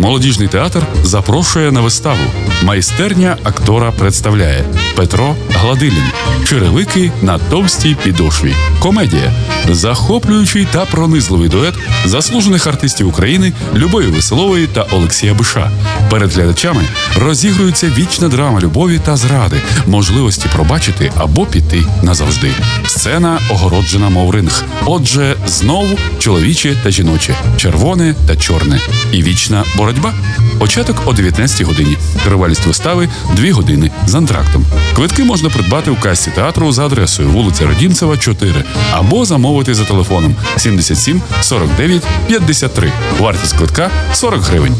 Молодіжний театр запрошує на виставу. Майстерня актора представляє Петро Гладилін. Черевики на товстій підошві. Комедія. Захоплюючий та пронизливий дует заслужених артистів України Любові Веселової та Олексія Биша. Перед глядачами розігрується вічна драма любові та зради, можливості пробачити або піти назавжди. Сцена огороджена, мов ринг. Отже, знову чоловіче та жіноче, червоне та чорне. І вічна боротьба. Початок о 19 годині. Тривалість вистави 2 години з антрактом. Квитки можна придбати у касі театру за адресою вулиця Родімцева, 4 або замовити за телефоном 77 49 53. Вартість квитка 40 гривень.